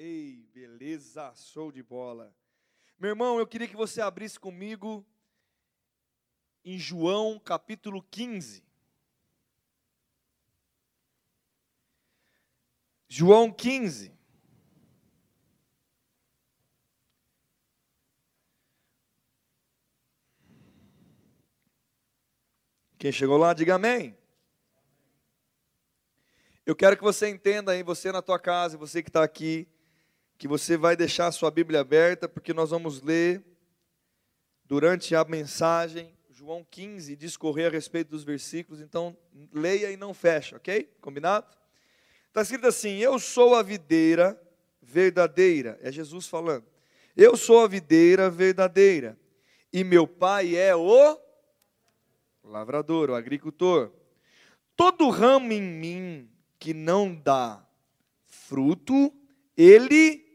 Ei, beleza, show de bola. Meu irmão, eu queria que você abrisse comigo em João capítulo 15. João 15. Quem chegou lá, diga amém. Eu quero que você entenda aí, você na tua casa, você que está aqui, que você vai deixar a sua Bíblia aberta, porque nós vamos ler durante a mensagem João 15, discorrer a respeito dos versículos, então leia e não fecha, ok? Combinado? Está escrito assim: Eu sou a videira verdadeira, é Jesus falando. Eu sou a videira verdadeira, e meu pai é o lavrador, o agricultor. Todo ramo em mim que não dá fruto, ele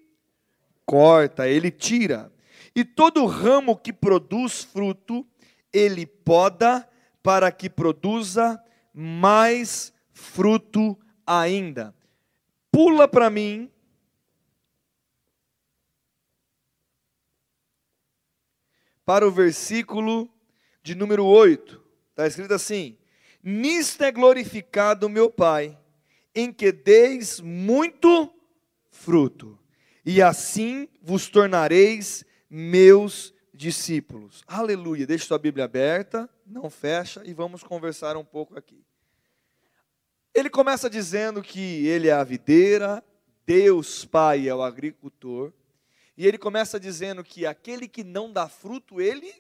corta, ele tira. E todo ramo que produz fruto, ele poda para que produza mais fruto ainda. Pula para mim. Para o versículo de número 8. Está escrito assim: Nisto é glorificado meu Pai, em que deis muito fruto e assim vos tornareis meus discípulos. Aleluia. Deixe sua Bíblia aberta, não fecha e vamos conversar um pouco aqui. Ele começa dizendo que ele é a videira, Deus Pai é o agricultor, e ele começa dizendo que aquele que não dá fruto, ele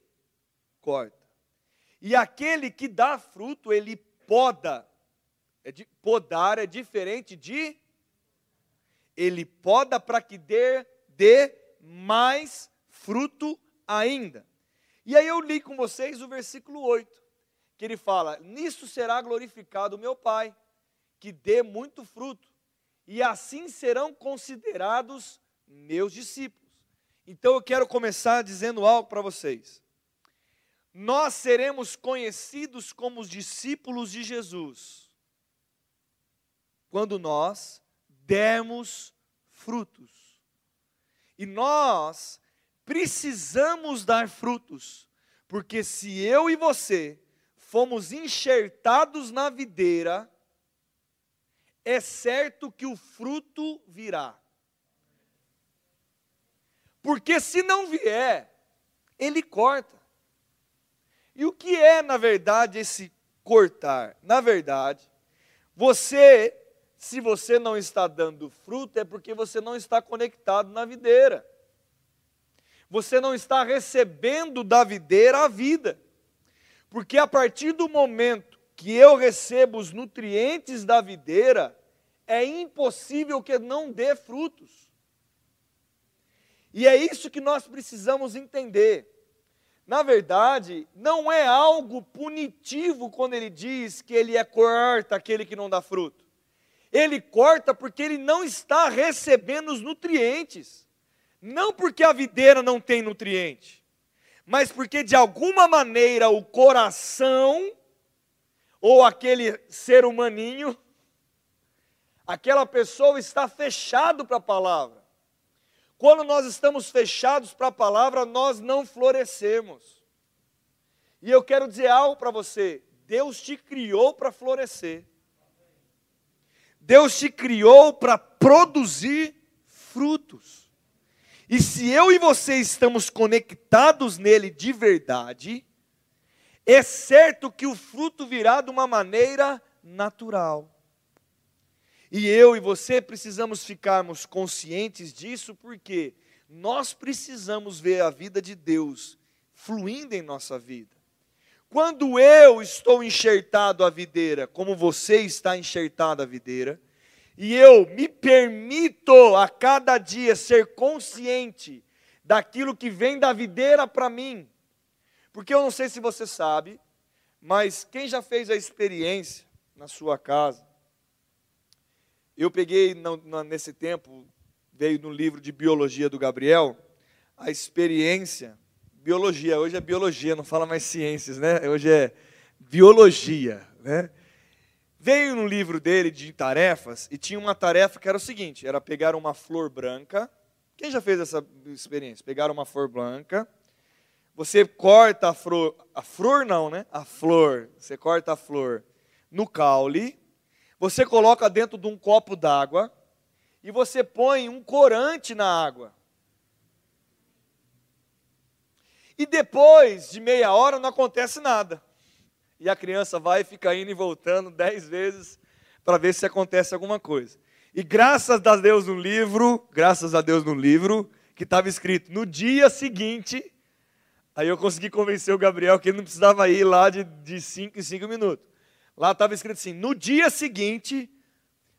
corta. E aquele que dá fruto, ele poda. É de, podar é diferente de ele poda para que dê, dê mais fruto ainda. E aí eu li com vocês o versículo 8, que ele fala: Nisso será glorificado o meu Pai, que dê muito fruto, e assim serão considerados meus discípulos. Então eu quero começar dizendo algo para vocês. Nós seremos conhecidos como os discípulos de Jesus quando nós dermos frutos. E nós precisamos dar frutos, porque se eu e você fomos enxertados na videira, é certo que o fruto virá. Porque se não vier, ele corta. E o que é, na verdade, esse cortar? Na verdade, você se você não está dando fruto, é porque você não está conectado na videira. Você não está recebendo da videira a vida. Porque a partir do momento que eu recebo os nutrientes da videira, é impossível que não dê frutos. E é isso que nós precisamos entender. Na verdade, não é algo punitivo quando ele diz que ele é corta aquele que não dá fruto. Ele corta porque ele não está recebendo os nutrientes. Não porque a videira não tem nutriente, mas porque de alguma maneira o coração, ou aquele ser humaninho, aquela pessoa está fechado para a palavra. Quando nós estamos fechados para a palavra, nós não florescemos. E eu quero dizer algo para você: Deus te criou para florescer. Deus te criou para produzir frutos. E se eu e você estamos conectados nele de verdade, é certo que o fruto virá de uma maneira natural. E eu e você precisamos ficarmos conscientes disso, porque nós precisamos ver a vida de Deus fluindo em nossa vida. Quando eu estou enxertado à videira, como você está enxertado à videira, e eu me permito a cada dia ser consciente daquilo que vem da videira para mim, porque eu não sei se você sabe, mas quem já fez a experiência na sua casa? Eu peguei nesse tempo, veio no livro de biologia do Gabriel, a experiência biologia, hoje é biologia, não fala mais ciências, né? Hoje é biologia, né? veio no livro dele de tarefas e tinha uma tarefa que era o seguinte: era pegar uma flor branca. Quem já fez essa experiência? Pegar uma flor branca, você corta a flor, a flor não, né? A flor, você corta a flor no caule, você coloca dentro de um copo d'água e você põe um corante na água. E depois de meia hora não acontece nada. E a criança vai e fica indo e voltando dez vezes para ver se acontece alguma coisa. E graças a Deus no livro, graças a Deus no livro, que estava escrito no dia seguinte, aí eu consegui convencer o Gabriel que ele não precisava ir lá de, de cinco em cinco minutos. Lá estava escrito assim: no dia seguinte,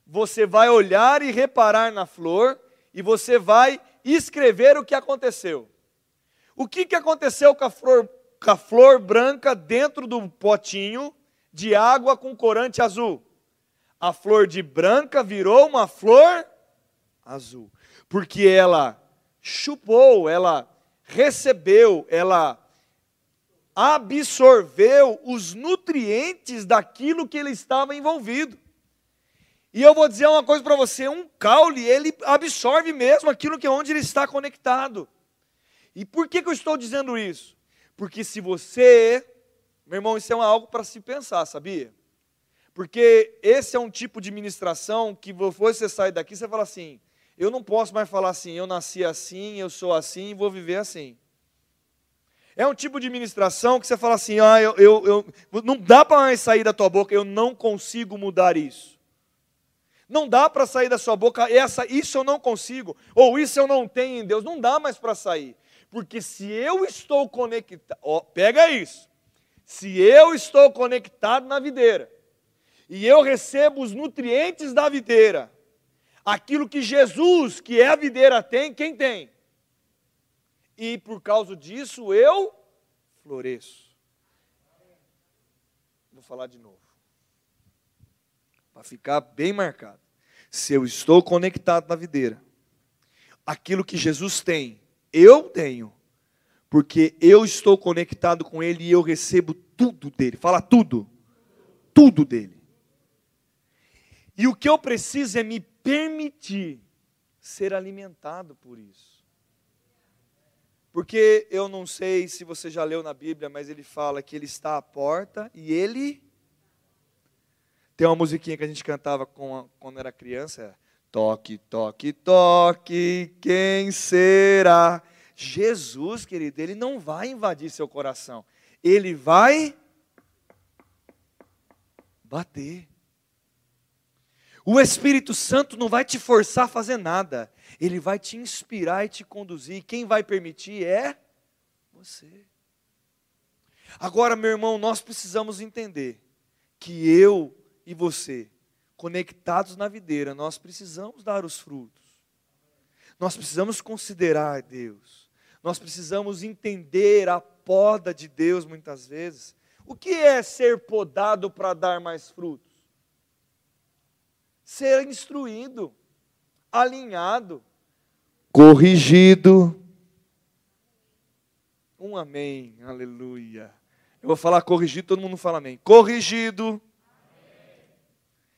você vai olhar e reparar na flor, e você vai escrever o que aconteceu. O que, que aconteceu com a, flor, com a flor branca dentro do potinho de água com corante azul? A flor de branca virou uma flor azul, porque ela chupou, ela recebeu, ela absorveu os nutrientes daquilo que ele estava envolvido. E eu vou dizer uma coisa para você, um caule, ele absorve mesmo aquilo que é onde ele está conectado. E por que, que eu estou dizendo isso? Porque se você, meu irmão, isso é algo para se pensar, sabia? Porque esse é um tipo de ministração que você sai daqui, você fala assim, eu não posso mais falar assim, eu nasci assim, eu sou assim vou viver assim. É um tipo de ministração que você fala assim, ah, eu, eu, eu não dá para mais sair da tua boca, eu não consigo mudar isso. Não dá para sair da sua boca, essa, isso eu não consigo, ou isso eu não tenho em Deus, não dá mais para sair. Porque se eu estou conectado, ó, pega isso. Se eu estou conectado na videira e eu recebo os nutrientes da videira, aquilo que Jesus, que é a videira, tem, quem tem? E por causa disso eu floresço. Vou falar de novo. Para ficar bem marcado. Se eu estou conectado na videira, aquilo que Jesus tem, eu tenho, porque eu estou conectado com Ele e eu recebo tudo dele. Fala tudo. Tudo dele. E o que eu preciso é me permitir ser alimentado por isso. Porque eu não sei se você já leu na Bíblia, mas ele fala que ele está à porta e ele. Tem uma musiquinha que a gente cantava quando era criança. Toque, toque, toque, quem será? Jesus, querido, ele não vai invadir seu coração. Ele vai bater. O Espírito Santo não vai te forçar a fazer nada. Ele vai te inspirar e te conduzir. Quem vai permitir é você. Agora, meu irmão, nós precisamos entender que eu e você, conectados na videira, nós precisamos dar os frutos. Nós precisamos considerar Deus. Nós precisamos entender a poda de Deus muitas vezes. O que é ser podado para dar mais frutos? Ser instruído, alinhado, corrigido. Um amém, aleluia. Eu vou falar corrigido, todo mundo fala amém. Corrigido.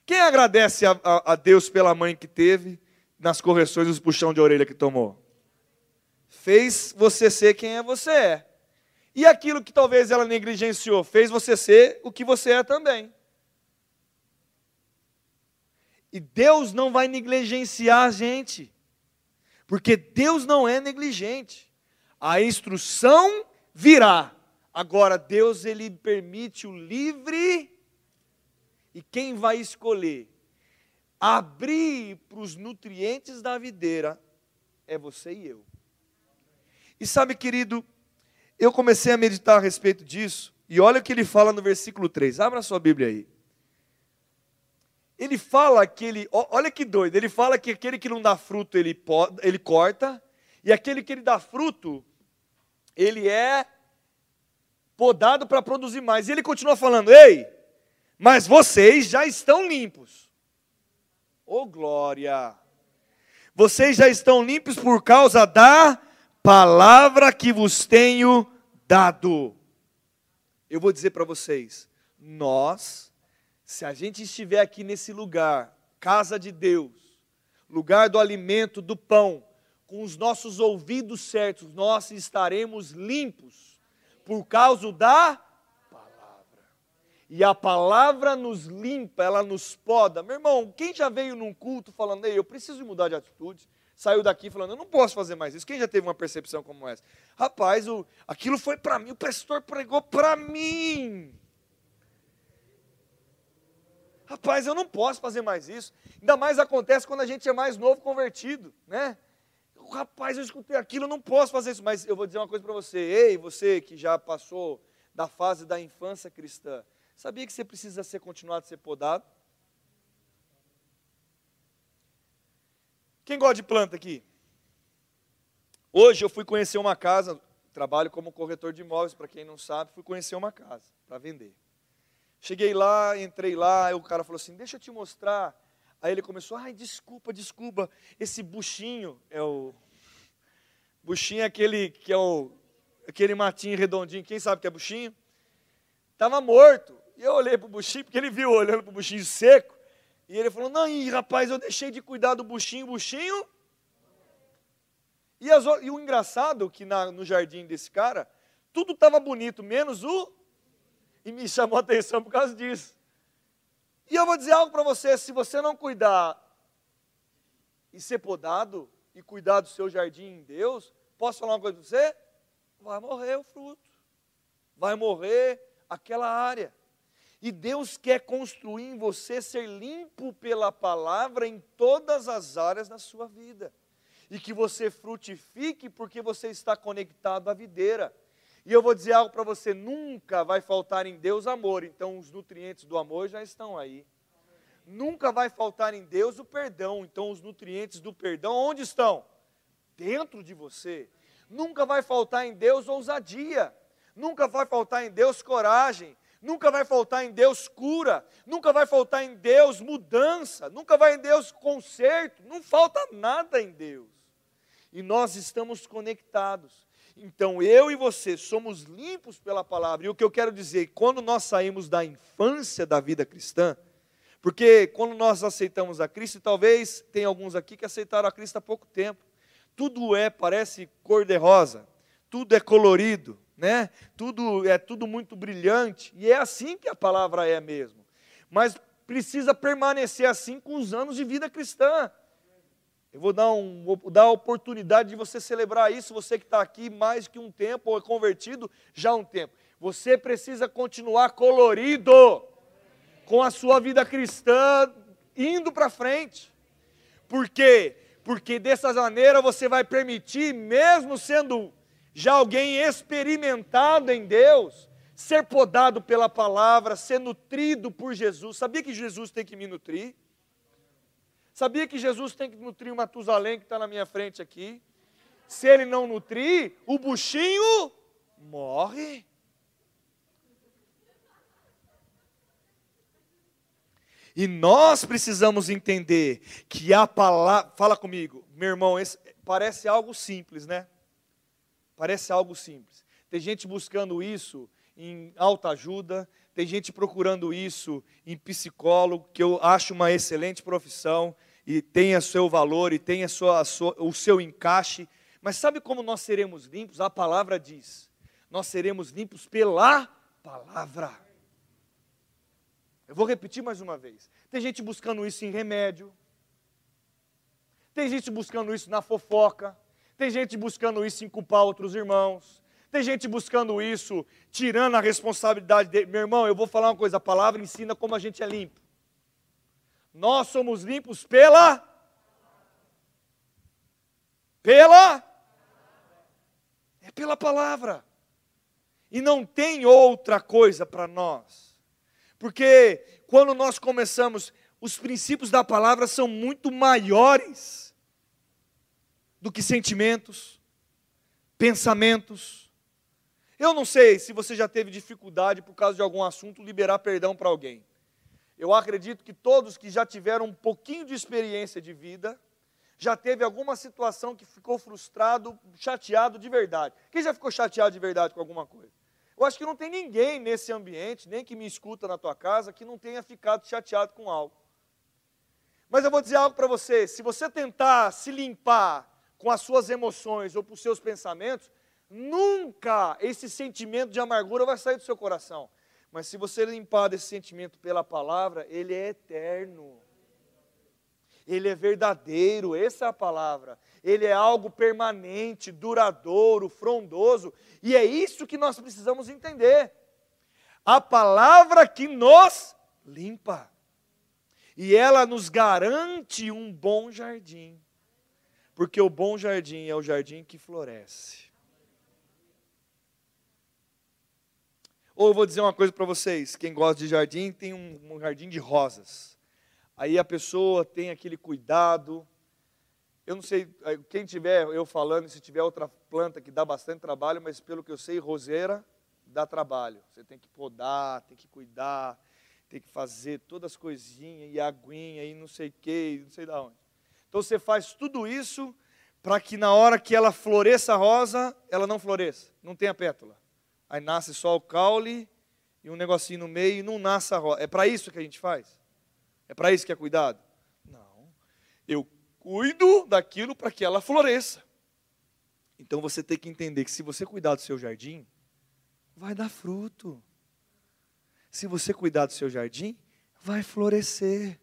Quem agradece a, a, a Deus pela mãe que teve nas correções dos puxão de orelha que tomou? fez você ser quem é você é. E aquilo que talvez ela negligenciou, fez você ser o que você é também. E Deus não vai negligenciar a gente, porque Deus não é negligente. A instrução virá. Agora Deus ele permite o livre e quem vai escolher abrir para os nutrientes da videira é você e eu. E sabe, querido, eu comecei a meditar a respeito disso, e olha o que ele fala no versículo 3. Abra sua Bíblia aí. Ele fala que ele, olha que doido, ele fala que aquele que não dá fruto ele, ele corta, e aquele que ele dá fruto, ele é podado para produzir mais. E ele continua falando: Ei, mas vocês já estão limpos. Ô oh, glória! Vocês já estão limpos por causa da palavra que vos tenho dado. Eu vou dizer para vocês, nós Se a gente estiver aqui nesse lugar, casa de Deus, lugar do alimento, do pão, com os nossos ouvidos certos, nós estaremos limpos por causa da. E a palavra nos limpa, ela nos poda. Meu irmão, quem já veio num culto falando, Ei, eu preciso mudar de atitude, saiu daqui falando, eu não posso fazer mais isso. Quem já teve uma percepção como essa? Rapaz, o, aquilo foi para mim, o pastor pregou para mim. Rapaz, eu não posso fazer mais isso. Ainda mais acontece quando a gente é mais novo convertido, né? rapaz, eu escutei aquilo, eu não posso fazer isso. Mas eu vou dizer uma coisa para você. Ei, você que já passou da fase da infância cristã, sabia que você precisa ser continuado ser podado? Quem gosta de planta aqui? Hoje eu fui conhecer uma casa, trabalho como corretor de imóveis, para quem não sabe, fui conhecer uma casa para vender. Cheguei lá, entrei lá, o cara falou assim: Deixa eu te mostrar Aí ele começou, ai, desculpa, desculpa, esse buchinho é o. Buchinho é aquele que é o. aquele matinho redondinho, quem sabe que é buchinho? Estava morto. E eu olhei para o buchinho, porque ele viu olhando para o buchinho seco. E ele falou: Não, rapaz, eu deixei de cuidar do buchinho, buchinho. E, as, e o engraçado que na, no jardim desse cara, tudo estava bonito, menos o. E me chamou a atenção por causa disso. E eu vou dizer algo para você: se você não cuidar e ser podado e cuidar do seu jardim em Deus, posso falar uma coisa para você? Vai morrer o fruto, vai morrer aquela área. E Deus quer construir em você ser limpo pela palavra em todas as áreas da sua vida. E que você frutifique porque você está conectado à videira. E eu vou dizer algo para você: nunca vai faltar em Deus amor, então os nutrientes do amor já estão aí. Nunca vai faltar em Deus o perdão, então os nutrientes do perdão onde estão? Dentro de você. Nunca vai faltar em Deus ousadia, nunca vai faltar em Deus coragem, nunca vai faltar em Deus cura, nunca vai faltar em Deus mudança, nunca vai em Deus conserto, não falta nada em Deus. E nós estamos conectados. Então eu e você somos limpos pela palavra. E o que eu quero dizer, quando nós saímos da infância da vida cristã, porque quando nós aceitamos a Cristo, e talvez tem alguns aqui que aceitaram a Cristo há pouco tempo. Tudo é, parece cor-de-rosa, tudo é colorido, né? Tudo é tudo muito brilhante, e é assim que a palavra é mesmo. Mas precisa permanecer assim com os anos de vida cristã. Eu vou dar, um, vou dar a oportunidade de você celebrar isso, você que está aqui mais que um tempo, ou é convertido já há um tempo. Você precisa continuar colorido com a sua vida cristã indo para frente. Por quê? Porque dessa maneira você vai permitir, mesmo sendo já alguém experimentado em Deus, ser podado pela palavra, ser nutrido por Jesus. Sabia que Jesus tem que me nutrir? Sabia que Jesus tem que nutrir o Matusalém que está na minha frente aqui? Se ele não nutrir, o buchinho morre. E nós precisamos entender que a palavra. Fala comigo, meu irmão, parece algo simples, né? Parece algo simples. Tem gente buscando isso em alta ajuda, tem gente procurando isso em psicólogo, que eu acho uma excelente profissão e tem o seu valor e tem a sua, a sua, o seu encaixe. Mas sabe como nós seremos limpos? A palavra diz: nós seremos limpos pela palavra. Eu vou repetir mais uma vez. Tem gente buscando isso em remédio. Tem gente buscando isso na fofoca. Tem gente buscando isso em culpar outros irmãos. Tem gente buscando isso, tirando a responsabilidade dele. Meu irmão, eu vou falar uma coisa: a palavra ensina como a gente é limpo. Nós somos limpos pela. Pela. É pela palavra. E não tem outra coisa para nós. Porque quando nós começamos, os princípios da palavra são muito maiores do que sentimentos, pensamentos. Eu não sei se você já teve dificuldade por causa de algum assunto liberar perdão para alguém. Eu acredito que todos que já tiveram um pouquinho de experiência de vida, já teve alguma situação que ficou frustrado, chateado de verdade. Quem já ficou chateado de verdade com alguma coisa? Eu acho que não tem ninguém nesse ambiente, nem que me escuta na tua casa, que não tenha ficado chateado com algo. Mas eu vou dizer algo para você: se você tentar se limpar com as suas emoções ou os seus pensamentos, nunca esse sentimento de amargura vai sair do seu coração. Mas se você limpar desse sentimento pela palavra, ele é eterno. Ele é verdadeiro, essa é a palavra. Ele é algo permanente, duradouro, frondoso, e é isso que nós precisamos entender. A palavra que nos limpa. E ela nos garante um bom jardim. Porque o bom jardim é o jardim que floresce. Ou eu vou dizer uma coisa para vocês: quem gosta de jardim tem um, um jardim de rosas. Aí a pessoa tem aquele cuidado. Eu não sei, quem tiver eu falando, se tiver outra planta que dá bastante trabalho, mas pelo que eu sei, roseira dá trabalho. Você tem que podar, tem que cuidar, tem que fazer todas as coisinhas, e aguinha, e não sei o que, não sei de onde. Então você faz tudo isso para que na hora que ela floresça a rosa, ela não floresça, não tenha pétala. Aí nasce só o caule e um negocinho no meio e não nasce a rosa. É para isso que a gente faz? É para isso que é cuidado? Não. Eu cuido daquilo para que ela floresça. Então você tem que entender que se você cuidar do seu jardim, vai dar fruto. Se você cuidar do seu jardim, vai florescer.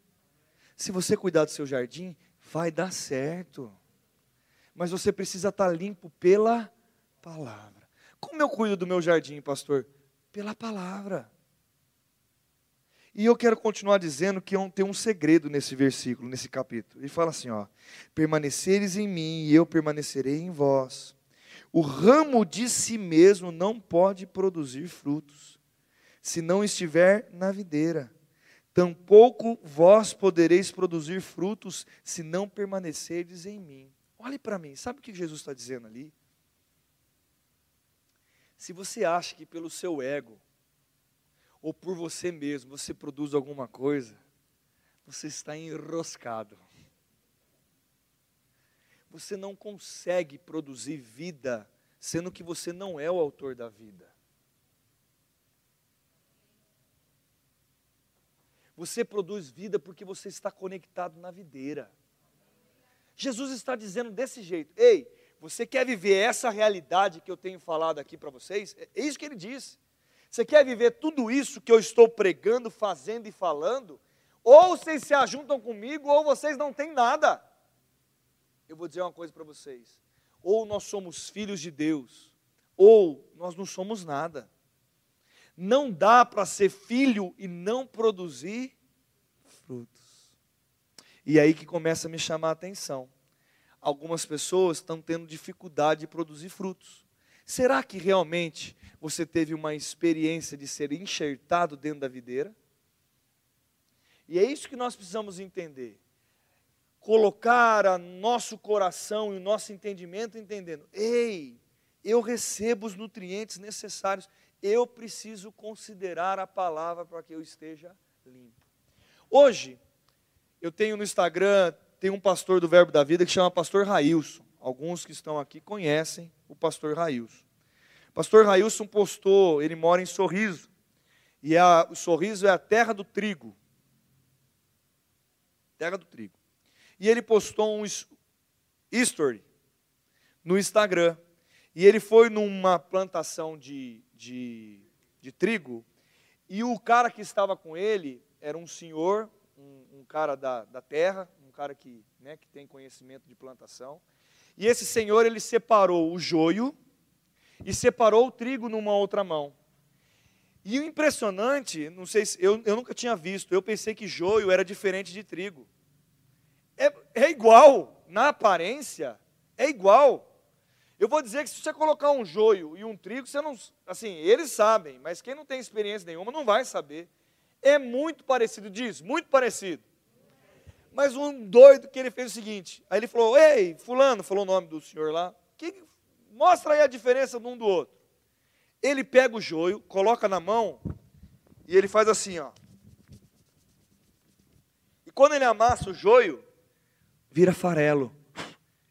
Se você cuidar do seu jardim, vai dar certo. Mas você precisa estar limpo pela palavra. Como eu cuido do meu jardim, pastor? Pela palavra. E eu quero continuar dizendo que é tem um segredo nesse versículo, nesse capítulo. Ele fala assim, ó: "Permaneceres em mim e eu permanecerei em vós. O ramo de si mesmo não pode produzir frutos, se não estiver na videira. Tampouco vós podereis produzir frutos se não permanecerdes em mim." Olhe para mim, sabe o que Jesus está dizendo ali? Se você acha que pelo seu ego, ou por você mesmo, você produz alguma coisa, você está enroscado. Você não consegue produzir vida, sendo que você não é o autor da vida. Você produz vida porque você está conectado na videira. Jesus está dizendo desse jeito: ei, você quer viver essa realidade que eu tenho falado aqui para vocês? É isso que ele diz. Você quer viver tudo isso que eu estou pregando, fazendo e falando? Ou vocês se ajuntam comigo, ou vocês não têm nada. Eu vou dizer uma coisa para vocês: ou nós somos filhos de Deus, ou nós não somos nada. Não dá para ser filho e não produzir frutos. E aí que começa a me chamar a atenção algumas pessoas estão tendo dificuldade de produzir frutos. Será que realmente você teve uma experiência de ser enxertado dentro da videira? E é isso que nós precisamos entender. Colocar a nosso coração e o nosso entendimento entendendo: ei, eu recebo os nutrientes necessários, eu preciso considerar a palavra para que eu esteja limpo. Hoje, eu tenho no Instagram tem um pastor do Verbo da Vida que chama Pastor Railson. Alguns que estão aqui conhecem o pastor Railson. Pastor Railson postou, ele mora em Sorriso. E a, o Sorriso é a terra do trigo. Terra do trigo. E ele postou um history no Instagram. E ele foi numa plantação de, de, de trigo. E o cara que estava com ele era um senhor, um, um cara da, da terra, cara que, né, que tem conhecimento de plantação. E esse senhor, ele separou o joio e separou o trigo numa outra mão. E o impressionante, não sei se eu, eu nunca tinha visto, eu pensei que joio era diferente de trigo. É, é igual, na aparência, é igual. Eu vou dizer que se você colocar um joio e um trigo, você não. Assim, eles sabem, mas quem não tem experiência nenhuma não vai saber. É muito parecido, diz, muito parecido. Mas um doido que ele fez o seguinte: aí ele falou, ei, Fulano, falou o nome do senhor lá, que, mostra aí a diferença de um do outro. Ele pega o joio, coloca na mão e ele faz assim, ó. E quando ele amassa o joio, vira farelo.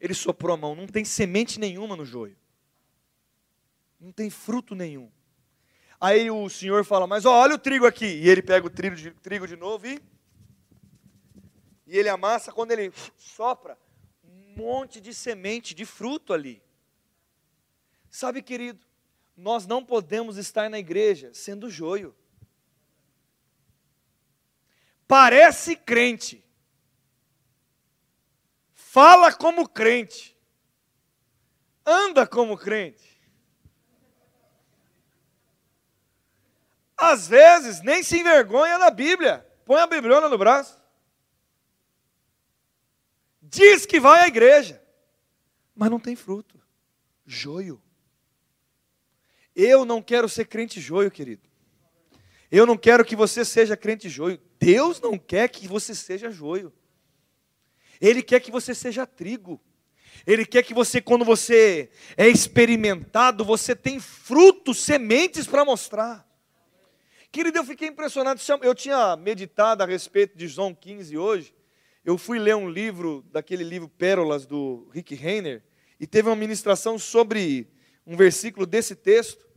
Ele soprou a mão, não tem semente nenhuma no joio. Não tem fruto nenhum. Aí o senhor fala, mas ó, olha o trigo aqui. E ele pega o trigo de, trigo de novo e. E ele amassa, quando ele sopra, um monte de semente, de fruto ali. Sabe, querido, nós não podemos estar na igreja sendo joio. Parece crente, fala como crente, anda como crente, Às vezes, nem se envergonha da Bíblia. Põe a Bibliona no braço. Diz que vai à igreja, mas não tem fruto. Joio. Eu não quero ser crente joio, querido. Eu não quero que você seja crente joio. Deus não quer que você seja joio. Ele quer que você seja trigo. Ele quer que você, quando você é experimentado, você tem frutos, sementes para mostrar. Querido, eu fiquei impressionado. Eu tinha meditado a respeito de João 15 hoje. Eu fui ler um livro, daquele livro Pérolas, do Rick Renner, e teve uma ministração sobre um versículo desse texto.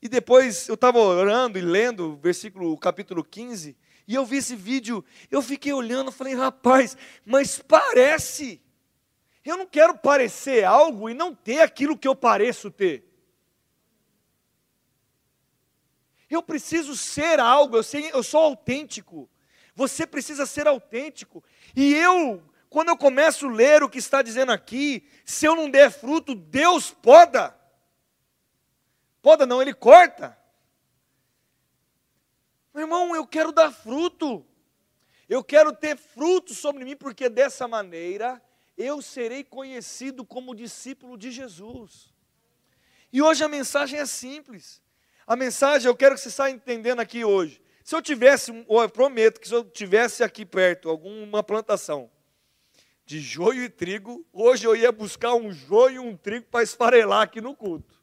E depois eu estava orando e lendo o versículo, o capítulo 15, e eu vi esse vídeo, eu fiquei olhando, falei, rapaz, mas parece. Eu não quero parecer algo e não ter aquilo que eu pareço ter. Eu preciso ser algo, eu, sei, eu sou autêntico. Você precisa ser autêntico. E eu, quando eu começo a ler o que está dizendo aqui, se eu não der fruto, Deus poda. Poda não, Ele corta. Meu irmão, eu quero dar fruto. Eu quero ter fruto sobre mim, porque dessa maneira eu serei conhecido como discípulo de Jesus. E hoje a mensagem é simples. A mensagem eu quero que você saia entendendo aqui hoje. Se eu tivesse, ou eu prometo que se eu tivesse aqui perto alguma plantação de joio e trigo, hoje eu ia buscar um joio e um trigo para esfarelar aqui no culto.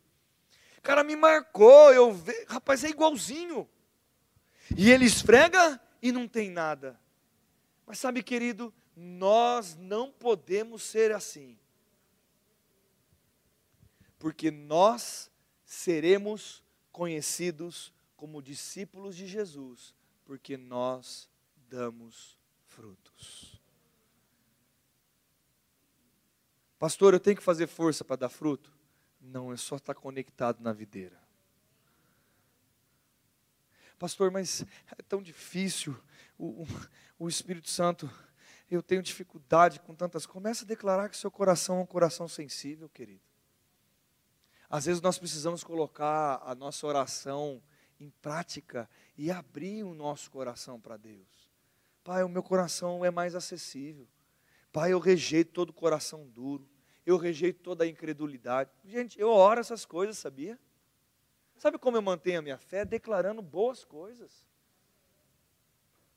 Cara me marcou, eu vi, rapaz, é igualzinho. E ele esfrega e não tem nada. Mas sabe, querido, nós não podemos ser assim. Porque nós seremos conhecidos como discípulos de Jesus, porque nós damos frutos. Pastor, eu tenho que fazer força para dar fruto? Não, é só estar conectado na videira. Pastor, mas é tão difícil. O, o, o Espírito Santo, eu tenho dificuldade com tantas. Comece a declarar que seu coração é um coração sensível, querido. Às vezes nós precisamos colocar a nossa oração em prática e abrir o nosso coração para Deus. Pai, o meu coração é mais acessível. Pai, eu rejeito todo coração duro. Eu rejeito toda a incredulidade. Gente, eu oro essas coisas, sabia? Sabe como eu mantenho a minha fé? Declarando boas coisas.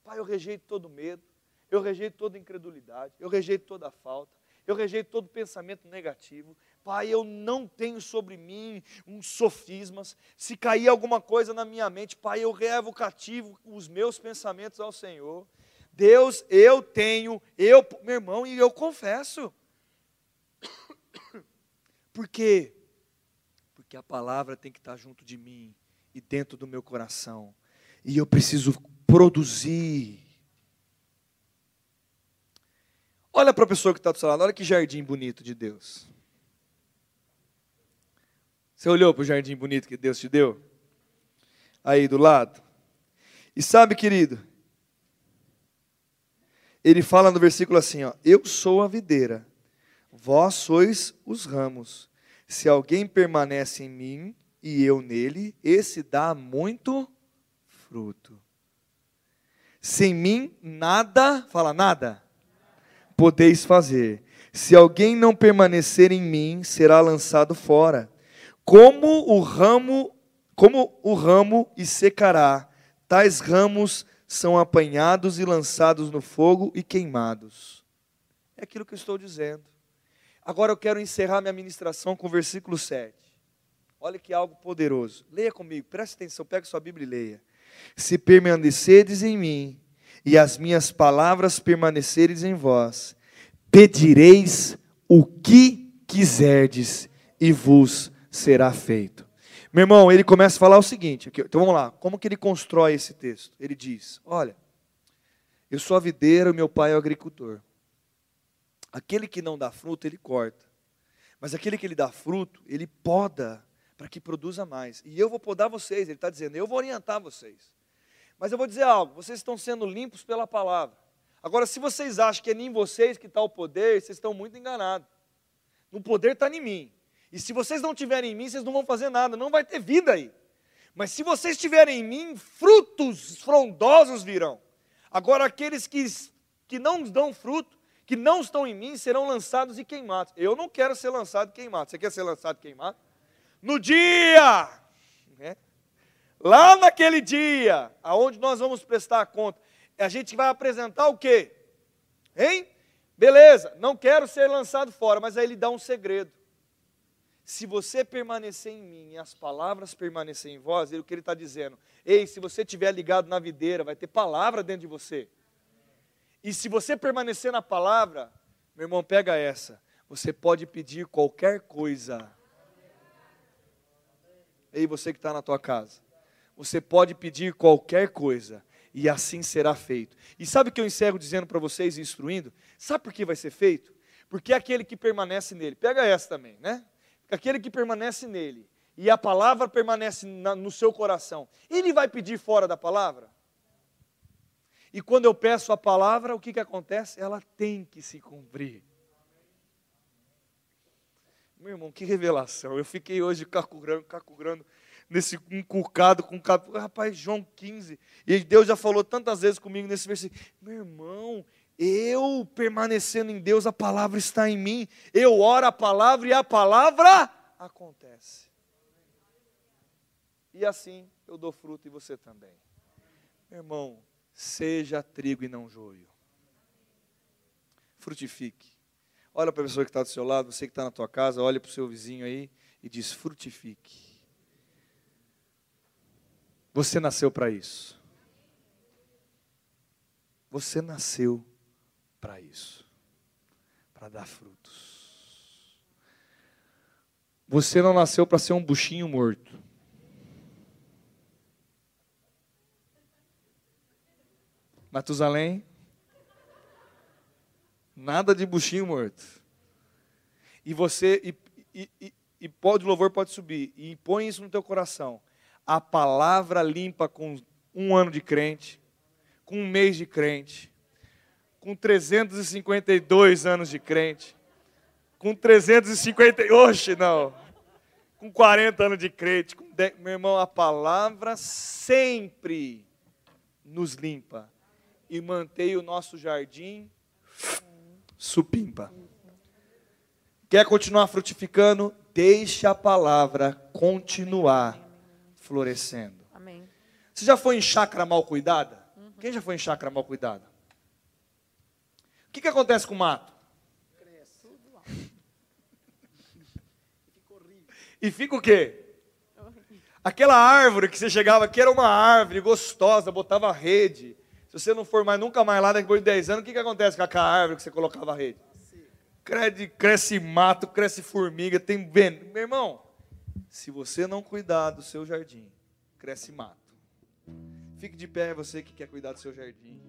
Pai, eu rejeito todo medo. Eu rejeito toda incredulidade. Eu rejeito toda falta. Eu rejeito todo pensamento negativo. Pai, eu não tenho sobre mim uns sofismas. Se cair alguma coisa na minha mente, Pai, eu levo cativo os meus pensamentos ao Senhor. Deus, eu tenho, eu, meu irmão, e eu confesso. Por quê? Porque a palavra tem que estar junto de mim e dentro do meu coração. E eu preciso produzir. Olha para a pessoa que está do seu lado, olha que jardim bonito de Deus. Você olhou para o jardim bonito que Deus te deu? Aí do lado. E sabe, querido, ele fala no versículo assim: ó, Eu sou a videira, vós sois os ramos. Se alguém permanece em mim e eu nele, esse dá muito fruto. Sem mim, nada, fala nada, podeis fazer. Se alguém não permanecer em mim, será lançado fora como o ramo, como o ramo e secará, tais ramos são apanhados e lançados no fogo e queimados. É aquilo que eu estou dizendo. Agora eu quero encerrar minha ministração com o versículo 7. Olha que algo poderoso. Leia comigo, preste atenção, pega sua Bíblia e leia. Se permanecerdes em mim, e as minhas palavras permanecerdes em vós, pedireis o que quiserdes, e vos será feito. Meu irmão, ele começa a falar o seguinte, então vamos lá, como que ele constrói esse texto? Ele diz: Olha, eu sou a videira, meu pai é o agricultor. Aquele que não dá fruto, ele corta. Mas aquele que ele dá fruto, ele poda para que produza mais. E eu vou podar vocês, ele está dizendo, eu vou orientar vocês. Mas eu vou dizer algo, vocês estão sendo limpos pela palavra. Agora, se vocês acham que é em vocês que está o poder, vocês estão muito enganados. O poder está em mim. E se vocês não tiverem em mim, vocês não vão fazer nada, não vai ter vida aí. Mas se vocês estiverem em mim, frutos frondosos virão. Agora, aqueles que, que não dão fruto, que não estão em mim, serão lançados e queimados. Eu não quero ser lançado e queimado. Você quer ser lançado e queimado? No dia, né? lá naquele dia, aonde nós vamos prestar conta, a gente vai apresentar o quê? Hein? Beleza, não quero ser lançado fora, mas aí ele dá um segredo. Se você permanecer em mim e as palavras permanecerem em vós, o que ele está dizendo? Ei, se você estiver ligado na videira, vai ter palavra dentro de você. E se você permanecer na palavra, meu irmão, pega essa. Você pode pedir qualquer coisa. Ei, você que está na tua casa. Você pode pedir qualquer coisa. E assim será feito. E sabe o que eu encerro dizendo para vocês, instruindo? Sabe por que vai ser feito? Porque é aquele que permanece nele. Pega essa também, né? aquele que permanece nele e a palavra permanece na, no seu coração, ele vai pedir fora da palavra? E quando eu peço a palavra, o que, que acontece? Ela tem que se cumprir. Meu irmão, que revelação. Eu fiquei hoje cacurando, cacurando nesse inculcado com rapaz, João 15. E Deus já falou tantas vezes comigo nesse versículo. Meu irmão, eu permanecendo em Deus, a palavra está em mim. Eu oro a palavra e a palavra acontece. E assim eu dou fruto e você também. Meu irmão, seja trigo e não joio. Frutifique. Olha para a pessoa que está do seu lado, você que está na tua casa, olha para o seu vizinho aí e diz: frutifique. Você nasceu para isso. Você nasceu para isso para dar frutos. Você não nasceu para ser um buchinho morto. Matusalém, nada de buchinho morto. E você, e, e, e, e pode, o louvor pode subir, e põe isso no teu coração. A palavra limpa com um ano de crente, com um mês de crente, com 352 anos de crente, com 350, oxe, não, com 40 anos de crente, com 10, meu irmão, a palavra sempre nos limpa e mantém o nosso jardim supimpa. Quer continuar frutificando? Deixe a palavra continuar florescendo. Amém. Você já foi em chácara mal cuidada? Uhum. Quem já foi em chácara mal cuidada? O que, que acontece com o mato? Cresce. E fica o quê? Aquela árvore que você chegava aqui era uma árvore gostosa, botava rede. Se você não for mais nunca mais lá depois de 10 anos, o que, que acontece com aquela árvore que você colocava rede? Cresce, cresce mato, cresce formiga, tem veneno. Meu irmão, se você não cuidar do seu jardim, cresce mato. Fique de pé você que quer cuidar do seu jardim.